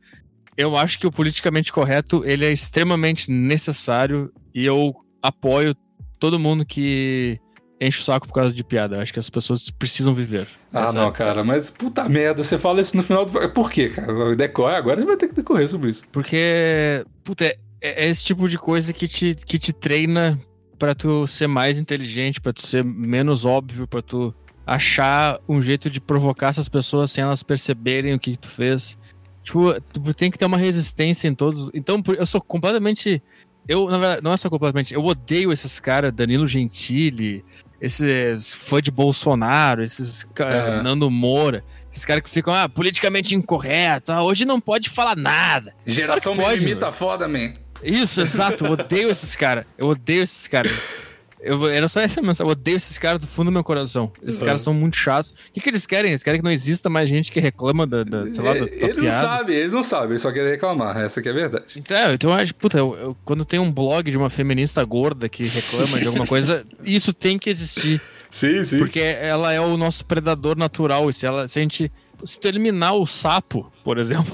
Eu acho que o politicamente correto ele é extremamente necessário e eu apoio todo mundo que enche o saco por causa de piada. Acho que as pessoas precisam viver. Ah, não, época. cara, mas puta merda, você fala isso no final do. Por quê, cara? Decorre, agora você vai ter que decorrer sobre isso. Porque, puta, é, é esse tipo de coisa que te, que te treina para tu ser mais inteligente, para tu ser menos óbvio, para tu achar um jeito de provocar essas pessoas sem elas perceberem o que tu fez. Tipo, tu tem que ter uma resistência em todos. Então, eu sou completamente. Eu, na verdade, não é só completamente. Eu odeio esses caras, Danilo Gentili, esses fã de Bolsonaro, esses é. Nando Moura, esses caras que ficam, ah, politicamente incorreto, ah, hoje não pode falar nada. Geração mimimi tá foda, man. Isso, exato, eu odeio esses caras. Eu odeio esses caras. Eu, era só essa mensagem. Eu odeio esses caras do fundo do meu coração. Esses uhum. caras são muito chatos. O que, que eles querem? Eles querem que não exista mais gente que reclama da, da sei lá, da, da Eles piada. não sabem, eles não sabem, eles só querem reclamar. Essa que é a verdade. Então, então eu acho, puta, eu, eu, quando tem um blog de uma feminista gorda que reclama de alguma coisa, isso tem que existir. Sim, sim. Porque ela é o nosso predador natural. E se, ela, se a gente. Se tu eliminar o sapo, por exemplo,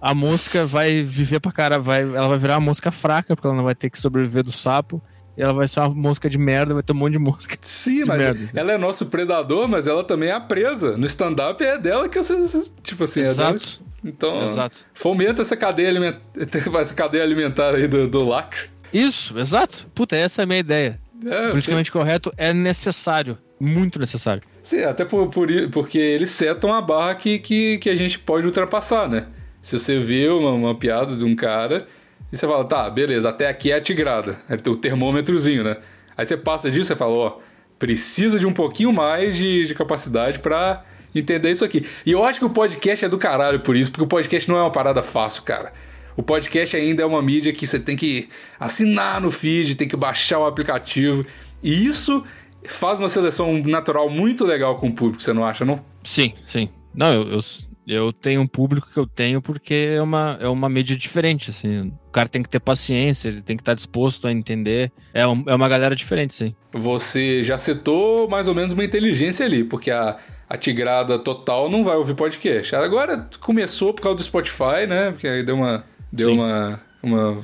a mosca vai viver pra cara, vai, ela vai virar uma mosca fraca, porque ela não vai ter que sobreviver do sapo. E ela vai ser uma mosca de merda, vai ter um monte de mosca. Sim, de mas merda. ela é nosso predador, mas ela também é a presa. No stand-up é dela que você. Tipo assim, é dela- Exato. Então, Exato. fomenta essa cadeia, aliment... essa cadeia alimentar aí do, do lacre. Isso, exato. Puta, essa é a minha ideia. É, Politicamente correto é necessário. Muito necessário. Sim, até por, por porque eles setam a barra que, que, que a gente pode ultrapassar, né? Se você vê uma, uma piada de um cara e você fala, tá, beleza, até aqui é a tigrada. Tem o termômetrozinho, né? Aí você passa disso e fala, ó, precisa de um pouquinho mais de, de capacidade pra entender isso aqui. E eu acho que o podcast é do caralho por isso, porque o podcast não é uma parada fácil, cara. O podcast ainda é uma mídia que você tem que assinar no feed, tem que baixar o aplicativo. E isso faz uma seleção natural muito legal com o público, você não acha, não? Sim, sim. Não, eu, eu, eu tenho um público que eu tenho porque é uma, é uma mídia diferente, assim. O cara tem que ter paciência, ele tem que estar disposto a entender. É, um- é uma galera diferente, sim. Você já setou mais ou menos uma inteligência ali, porque a, a tigrada total não vai ouvir podcast. Agora começou por causa do Spotify, né? Porque aí deu uma, deu Sim. uma, uma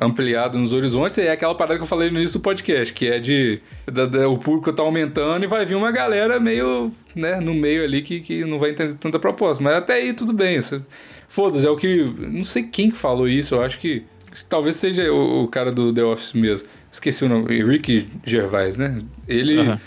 ampliada nos horizontes. E é aquela parada que eu falei no início do podcast, que é de. da- da- o público tá aumentando e vai vir uma galera meio. né, no meio ali que, que não vai entender tanta proposta. Mas até aí tudo bem. Você, foda-se, é o que. Não sei quem que falou isso, eu acho que. Talvez seja o, o cara do The Office mesmo. Esqueci o nome. Rick Gervais, né? Ele. Aham.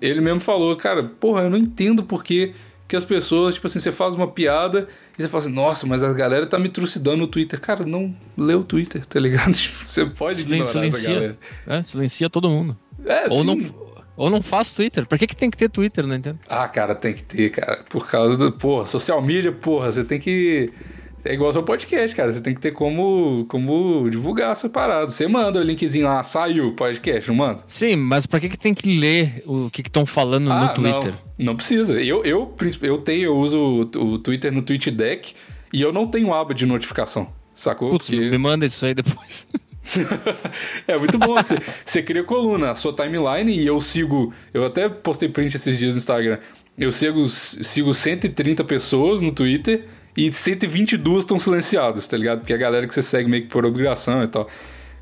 Ele mesmo falou, cara, porra, eu não entendo por que, que as pessoas, tipo assim, você faz uma piada e você fala assim, nossa, mas a galera tá me trucidando no Twitter. Cara, não lê o Twitter, tá ligado? Você pode Silen- silencia. galera. É, silencia todo mundo. É, Ou sim. não, ou não faz Twitter. Por que, que tem que ter Twitter, não entendo? Ah, cara, tem que ter, cara. Por causa do. Porra, social media, porra, você tem que. É igual seu podcast, cara. Você tem que ter como, como divulgar a sua parada. Você manda o linkzinho lá, saiu o podcast, não manda? Sim, mas por que, que tem que ler o que estão falando no Twitter? Ah, Não, não precisa. Eu, eu, eu tenho, eu uso o, o Twitter no TweetDeck e eu não tenho aba de notificação. Sacou? Putz, Porque- me manda isso aí depois. é muito bom. Você, você cria coluna, a sua timeline e eu sigo. Eu até postei print esses dias no Instagram. Eu sigo, sigo 130 pessoas no Twitter e 122 estão silenciadas, tá ligado? Porque é a galera que você segue meio que por obrigação e tal.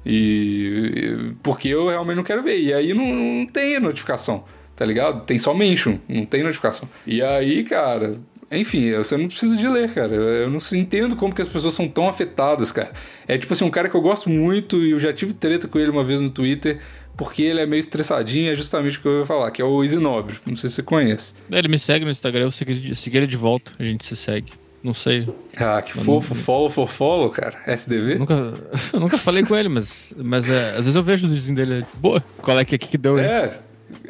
E. Porque eu realmente não quero ver. E aí não, não tem notificação, tá ligado? Tem só mention, não tem notificação. E aí, cara. Enfim, você não precisa de ler, cara. Eu não entendo como que as pessoas são tão afetadas, cara. É tipo assim, um cara que eu gosto muito e eu já tive treta com ele uma vez no Twitter, porque ele é meio estressadinho, é justamente o que eu ia falar, que é o Easy Nobre. Não sei se você conhece. Ele me segue no Instagram, eu segui, segui ele de volta, a gente se segue. Não sei. Ah, que fofo, follow for follow, cara. SDV? Eu nunca, eu nunca falei com ele, mas, mas é, às vezes eu vejo o vizinho dele. Boa, qual é que, que deu? É.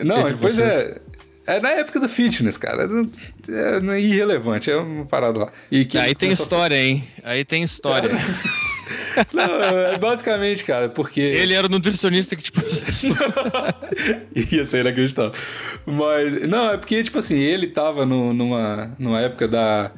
Não, Entre pois vocês. é. É na época do fitness, cara. É, é irrelevante, é uma parada lá. E Aí tem começou a- história, hein? Aí tem história. Não, é basicamente, cara, porque. ele era o nutricionista que, tipo. Ia ser inacreditável. Mas, não, é porque, tipo assim, ele tava no- numa, numa época da.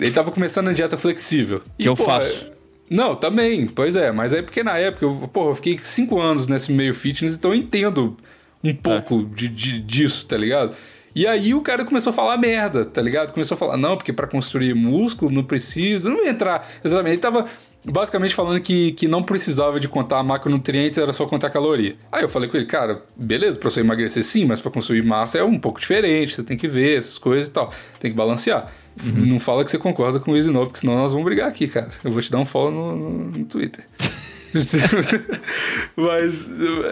Ele tava começando a dieta flexível. Que eu faço. é- Não, também, pois é, mas é porque na época, eu, porra, eu fiquei cinco anos nesse meio fitness, então eu entendo um pouco de, de- disso, tá ligado? E aí o cara começou a falar merda, tá ligado? Começou a falar, não, porque pra construir músculo não precisa. Não ia entrar exatamente. Ele tava basicamente falando que, que não precisava de contar macronutrientes, era só contar caloria. Aí eu falei com ele, cara, beleza, pra você emagrecer sim, mas pra construir massa é um pouco diferente, você tem que ver essas coisas e tal. Tem que balancear. Não fala que você concorda com o Novo, porque senão nós vamos brigar aqui, cara. Eu vou te dar um follow no, no- no Twitter. Mas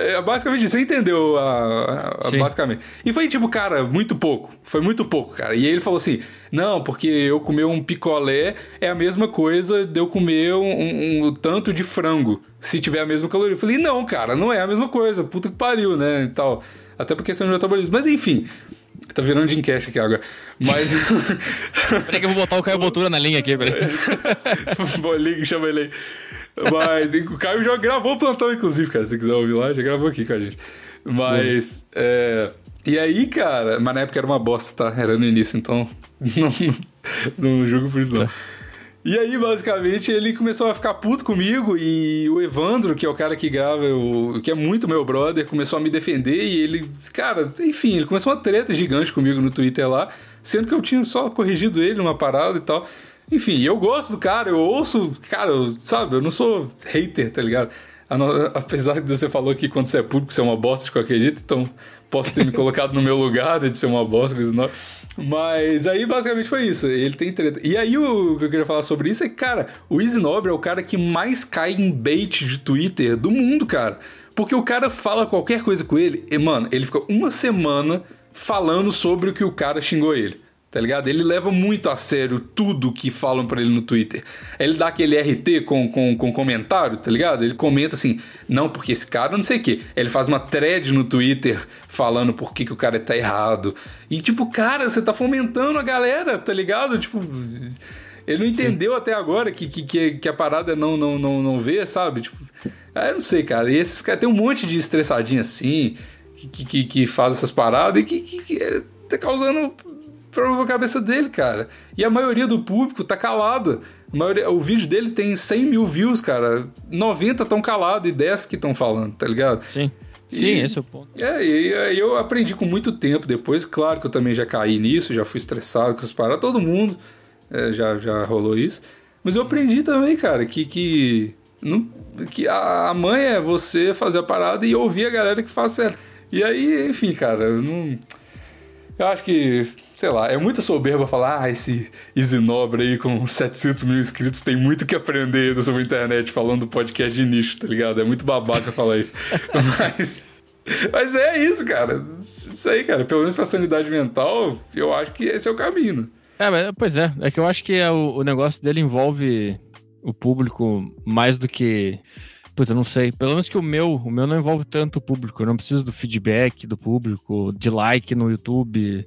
é basicamente você entendeu a, a- basicamente. E foi tipo, cara, muito pouco. Foi muito pouco, cara. E ele falou assim: não, porque eu comer um picolé é a mesma coisa de eu comer um, um- um tanto de frango, se tiver a mesma caloria. Eu falei, não, cara, não é a mesma coisa. Puta que pariu, né? E tal. Até porque você não metabolismo. Mas enfim. Tá virando Jim Cash aqui agora. Mas. Peraí que eu vou botar o Caio Botura na linha aqui, peraí. Liga, chama ele aí. Mas o Caio já gravou o plantão, inclusive, cara. Se quiser ouvir lá, já gravou aqui com a gente. Mas. é, E aí, cara. Mas na época era uma bosta, tá? Era no início, então. Não, não julgo por isso, não. E aí, basicamente, ele começou a ficar puto comigo e o Evandro, que é o cara que grava, o, que é muito meu brother, começou a me defender e ele, cara, enfim, ele começou uma treta gigante comigo no Twitter lá, sendo que eu tinha só corrigido ele numa parada e tal. Enfim, eu gosto do cara, eu ouço, cara, eu, sabe, eu não sou hater, tá ligado? Apesar de você falou que quando você é público você é uma bosta de qualquer jeito, então posso ter me colocado no meu lugar né, de ser uma bosta, coisa não. Mas aí basicamente foi isso. Ele tem treta. E aí o que eu queria falar sobre isso é que, cara, o Easy é o cara que mais cai em bait de Twitter do mundo, cara. Porque o cara fala qualquer coisa com ele, e, mano, ele fica uma semana falando sobre o que o cara xingou ele tá ligado? Ele leva muito a sério tudo que falam para ele no Twitter. Ele dá aquele RT com, com, com comentário, tá ligado? Ele comenta assim, não, porque esse cara não sei o quê. Ele faz uma thread no Twitter falando por que, que o cara tá errado. E tipo, cara, você tá fomentando a galera, tá ligado? Tipo... Ele não entendeu Sim. até agora que, que, que a parada é não, não, não, não ver, sabe? Tipo, ah, eu não sei, cara. E esses caras tem um monte de estressadinho assim, que, que, que faz essas paradas e que, que, que é, tá causando problema a cabeça dele, cara. E a maioria do público tá calada. Maioria, o vídeo dele tem 100 mil views, cara. 90 estão calados e 10 que estão falando, tá ligado? Sim. Sim, esse é o ponto. É, e aí eu aprendi com muito tempo depois. Claro que eu também já caí nisso, já fui estressado com essas paradas. Todo mundo é, já, já rolou isso. Mas eu aprendi também, cara, que, que, não, que a mãe é você fazer a parada e ouvir a galera que faz certo. E aí, enfim, cara, eu não. Eu acho que sei lá, é muita soberba falar, ah, esse Isinobre aí com 700 mil inscritos tem muito que aprender sobre a internet falando do podcast de nicho, tá ligado? É muito babaca falar isso. mas, mas é isso, cara. Isso aí, cara. Pelo menos pra sanidade mental, eu acho que esse é o caminho. É, mas, pois é. É que eu acho que é o, o negócio dele envolve o público mais do que. Pois eu não sei. Pelo menos que o meu, o meu não envolve tanto o público. Eu não preciso do feedback do público, de like no YouTube.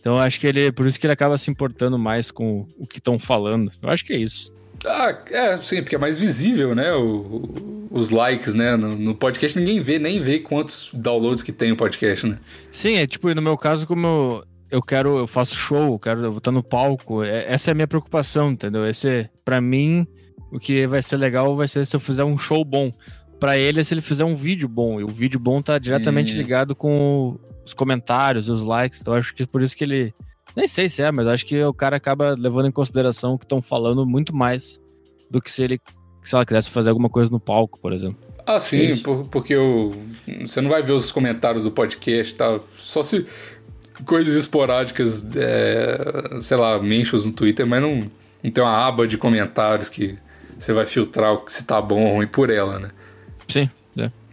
Então acho que ele, por isso que ele acaba se importando mais com o que estão falando. Eu acho que é isso. Ah, é, sim, porque é mais visível, né? O, o, os likes, né? No, no, podcast ninguém vê, nem vê quantos downloads que tem o podcast, né? Sim, é tipo, no meu caso, como eu, eu quero, eu faço show, eu quero, eu vou estar no palco, é, essa é a minha preocupação, entendeu? Esse, para mim, o que vai ser legal vai ser se eu fizer um show bom. Para ele é se ele fizer um vídeo bom, e o vídeo bom tá diretamente hum. ligado com os comentários, os likes. Então acho que por isso que ele. Nem sei se é, mas acho que o cara acaba levando em consideração o que estão falando muito mais do que se ele, se ela quisesse fazer alguma coisa no palco, por exemplo. Ah, sim, por, porque o, você não vai ver os comentários do podcast, tá? Só se coisas esporádicas, é, sei lá, mentions no Twitter, mas não, não tem uma aba de comentários que você vai filtrar se tá bom ou ruim por ela, né? Sim.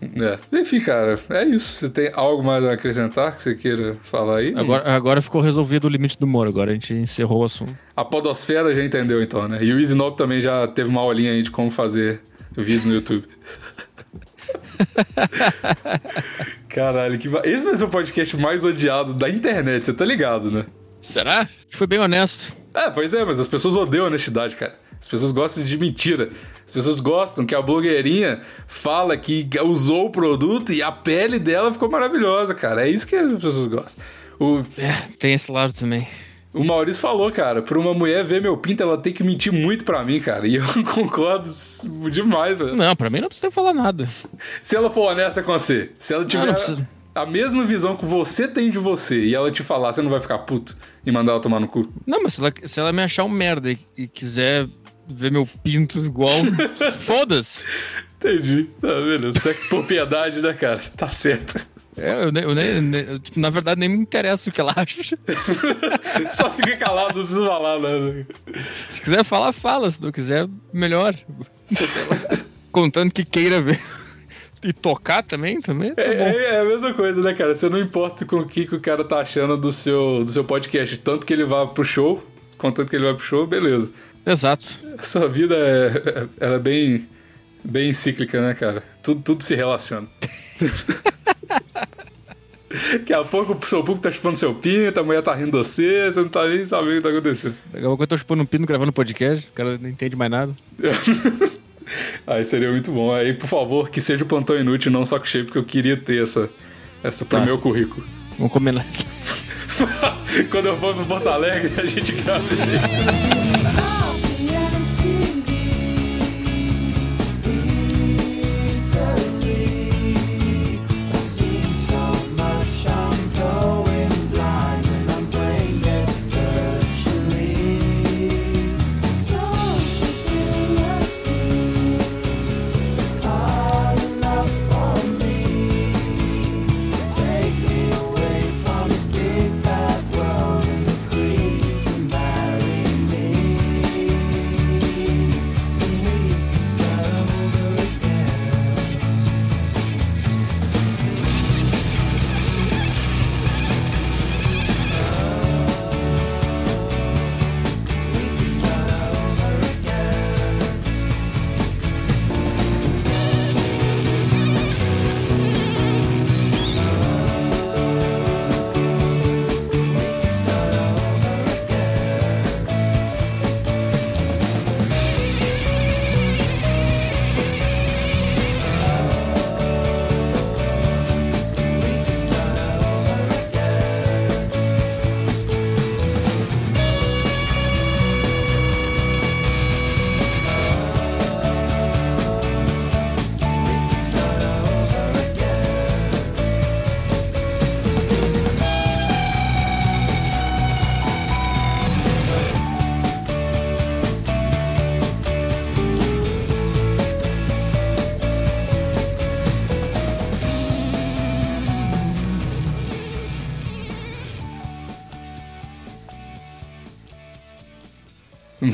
É. Enfim, cara, é isso. Você tem algo mais a acrescentar que você queira falar aí? Agora, agora ficou resolvido o limite do humor, agora a gente encerrou o assunto. A podosfera já entendeu então, né? E o Easy também já teve uma aulinha aí de como fazer vídeos no YouTube. Caralho, que... esse vai ser o podcast mais odiado da internet, você tá ligado, né? Será? Foi bem honesto. É, pois é, mas as pessoas odeiam honestidade, cara. As pessoas gostam de mentira. As pessoas gostam que a blogueirinha fala que usou o produto e a pele dela ficou maravilhosa, cara. É isso que as pessoas gostam. O... É, tem esse lado também. O Maurício falou, cara, pra uma mulher ver meu pinto, ela tem que mentir muito pra mim, cara. E eu concordo demais, velho. Não, pra mim não precisa falar nada. Se ela for honesta com você, se ela tiver não, a mesma visão que você tem de você e ela te falar, você não vai ficar puto e mandar ela tomar no cu? Não, mas se ela, se ela me achar um merda e, e quiser ver meu pinto igual. Foda-se. Entendi. Tá? Sexo por piedade, né, cara? Tá certo. É, eu, eu, tipo, na verdade, nem me interessa o que ela acha. Só fica calado, não precisa falar nada. Se quiser falar, fala. Se não quiser, melhor. Contando que queira ver. E tocar também, também tá é, é, é, a mesma coisa, né, cara? Você não importa com o que, que o cara tá achando do seu, do seu podcast. Tanto que ele vá pro show, contanto que ele vai pro show, beleza. Exato. A sua vida é, é, é bem, bem cíclica, né, cara? Tudo, tudo se relaciona. Daqui a pouco o seu público tá chupando seu pinto, a mulher tá rindo de você, você não tá nem sabendo o que tá acontecendo. Daqui a pouco eu tô chupando um pino gravando podcast, o cara não entende mais nada. Aí seria muito bom. Aí, por favor, que seja o plantão inútil, não só que cheio, porque eu queria ter essa, essa pro tá. meu currículo. Vamos combinar. Quando eu for pro Porto Alegre, a gente grava esse.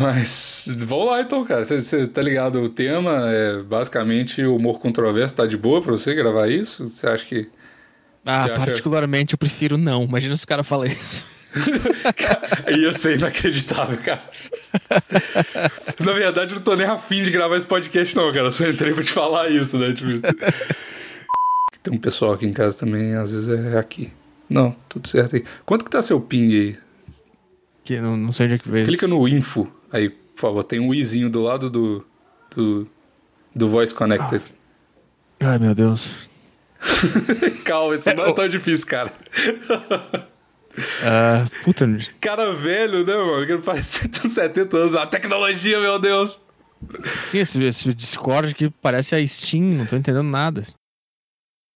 Mas vamos lá então, cara. Você tá ligado? O tema é basicamente humor controverso. Tá de boa pra você gravar isso? Você acha que. Ah, acha... particularmente eu prefiro não. Imagina se o cara fala isso. Ia ser inacreditável, cara. Na verdade, eu não tô nem afim de gravar esse podcast, não, cara. Eu só entrei pra te falar isso, né? Tipo... Tem um pessoal aqui em casa também, às vezes é aqui. Não, tudo certo aí. Quanto que tá seu ping aí? Que não, não sei onde é que veio. Clica no info aí, por favor. Tem um izinho do lado do. do, do Voice Connected. Ah. Ai, meu Deus. Calma, isso não é tão difícil, cara. Uh, puta. Cara velho, né, mano? Que parece ter 70 anos. A tecnologia, meu Deus. Sim, esse, esse Discord que parece a Steam, não tô entendendo nada.